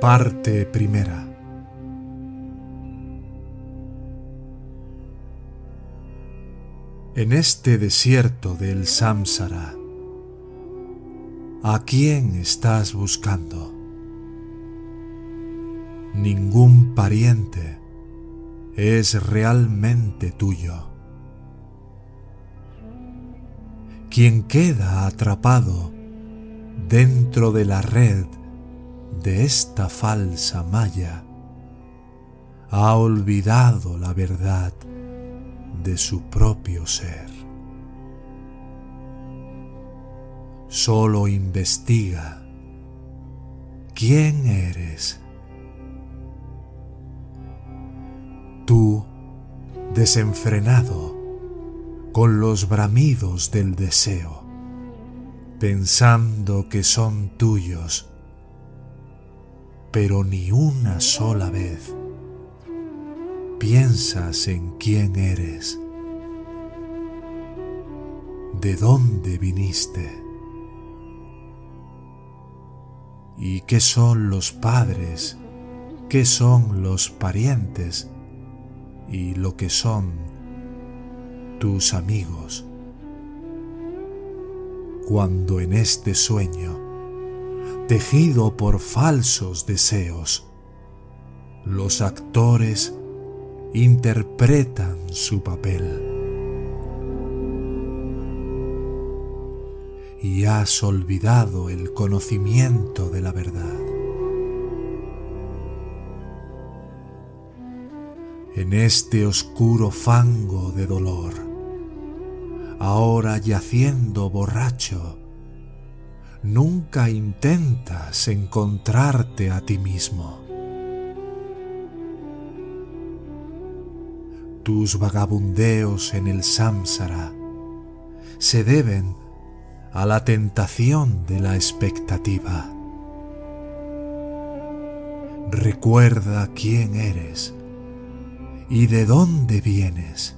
Parte primera En este desierto del samsara, ¿a quién estás buscando? Ningún pariente es realmente tuyo. Quien queda atrapado dentro de la red de esta falsa malla, ha olvidado la verdad de su propio ser. Solo investiga quién eres. Tú, desenfrenado, con los bramidos del deseo pensando que son tuyos, pero ni una sola vez piensas en quién eres, de dónde viniste y qué son los padres, qué son los parientes y lo que son tus amigos cuando en este sueño, tejido por falsos deseos, los actores interpretan su papel. Y has olvidado el conocimiento de la verdad. En este oscuro fango de dolor, ahora yaciendo borracho, nunca intentas encontrarte a ti mismo. Tus vagabundeos en el samsara se deben a la tentación de la expectativa. Recuerda quién eres y de dónde vienes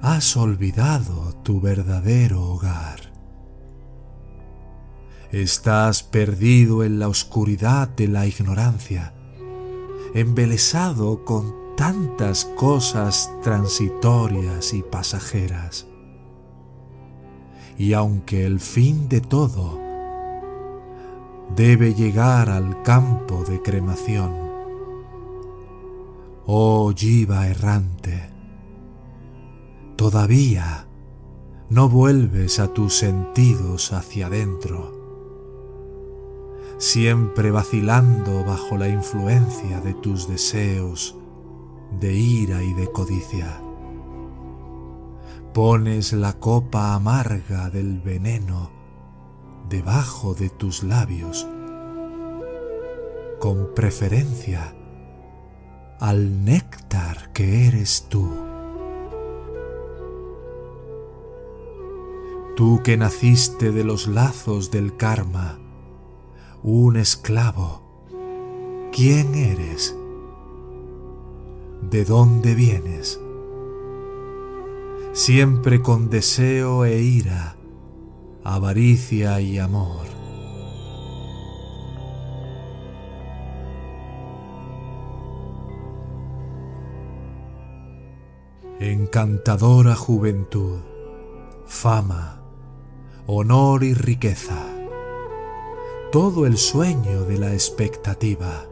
has olvidado tu verdadero hogar. Estás perdido en la oscuridad de la ignorancia, embelesado con tantas cosas transitorias y pasajeras. Y aunque el fin de todo debe llegar al campo de cremación, oh Jiva errante, todavía no vuelves a tus sentidos hacia adentro, siempre vacilando bajo la influencia de tus deseos de ira y de codicia. Pones la copa amarga del veneno debajo de tus labios, con preferencia al néctar que eres tú. Tú que naciste de los lazos del karma, un esclavo, ¿quién eres? ¿De dónde vienes? Siempre con deseo e ira, avaricia y amor. Encantadora juventud, fama, honor y riqueza, todo el sueño de la expectativa.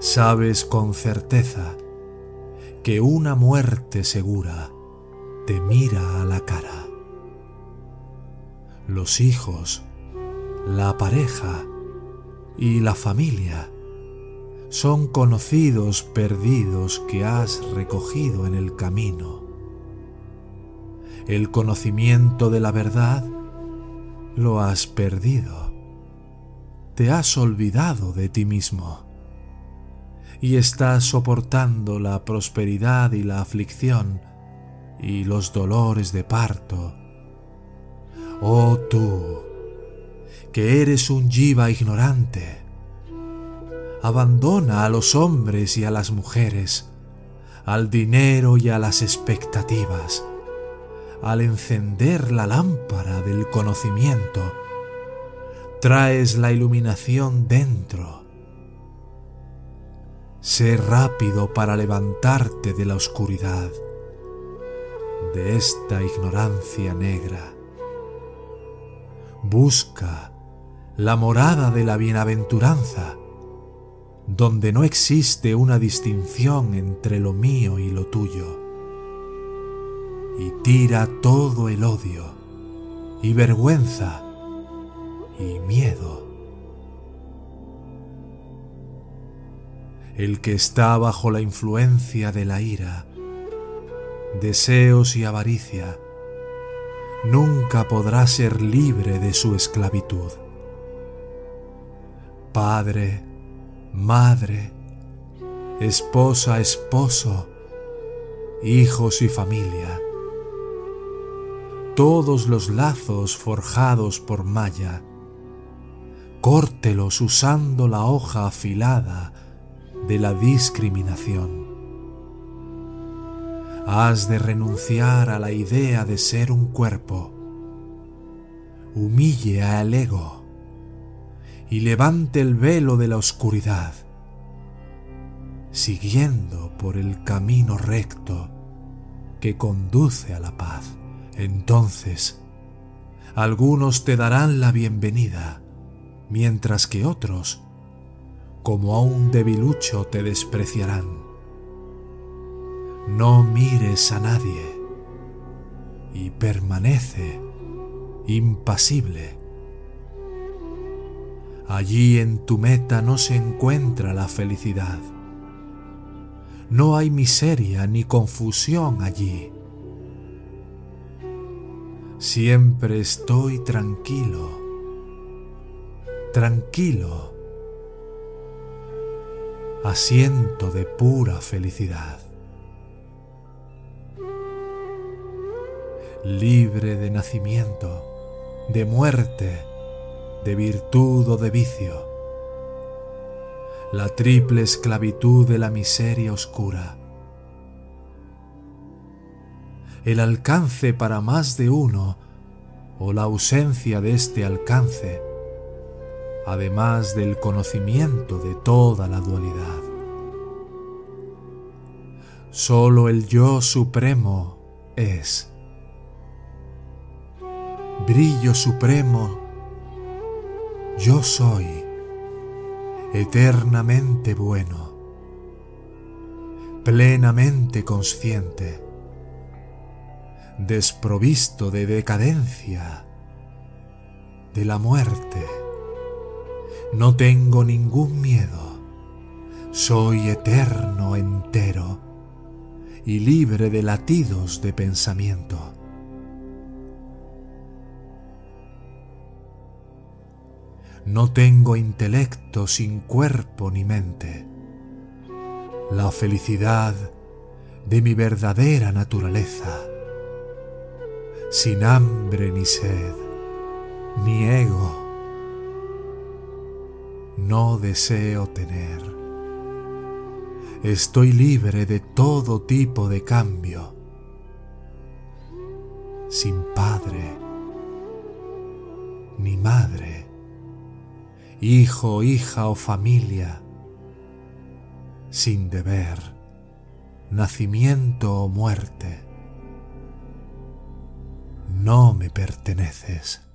Sabes con certeza que una muerte segura te mira a la cara. Los hijos, la pareja y la familia son conocidos perdidos que has recogido en el camino el conocimiento de la verdad, lo has perdido. Te has olvidado de ti mismo y estás soportando la prosperidad y la aflicción y los dolores de parto. Oh tú, que eres un jiva ignorante, abandona a los hombres y a las mujeres, al dinero y a las expectativas, al encender la lámpara del conocimiento, traes la iluminación dentro. Sé rápido para levantarte de la oscuridad, de esta ignorancia negra. Busca la morada de la bienaventuranza, donde no existe una distinción entre lo mío y lo tuyo y tira todo el odio y vergüenza y miedo. El que está bajo la influencia de la ira, deseos y avaricia, nunca podrá ser libre de su esclavitud. Padre, madre, esposa, esposo, hijos y familia, todos los lazos forjados por malla. Córtelos usando la hoja afilada de la discriminación. Has de renunciar a la idea de ser un cuerpo. Humille al ego y levante el velo de la oscuridad, siguiendo por el camino recto que conduce a la paz. Entonces, algunos te darán la bienvenida, mientras que otros, como a un debilucho, te despreciarán. No mires a nadie y permanece impasible. Allí en tu meta no se encuentra la felicidad. No hay miseria ni confusión allí Siempre estoy tranquilo, tranquilo, asiento de pura felicidad, libre de nacimiento, de muerte, de virtud o de vicio, la triple esclavitud de la miseria oscura el alcance para más de uno o la ausencia de este alcance, además del conocimiento de toda la dualidad. Solo el yo supremo es. Brillo supremo, yo soy, eternamente bueno, plenamente consciente desprovisto de decadencia, de la muerte. No tengo ningún miedo, soy eterno entero y libre de latidos de pensamiento. No tengo intelecto sin cuerpo ni mente. La felicidad de mi verdadera naturaleza sin hambre ni sed, ni ego. No deseo tener. Estoy libre de todo tipo de cambio, sin padre, ni madre, hijo, hija o familia, sin deber, nacimiento o muerte no me perteneces.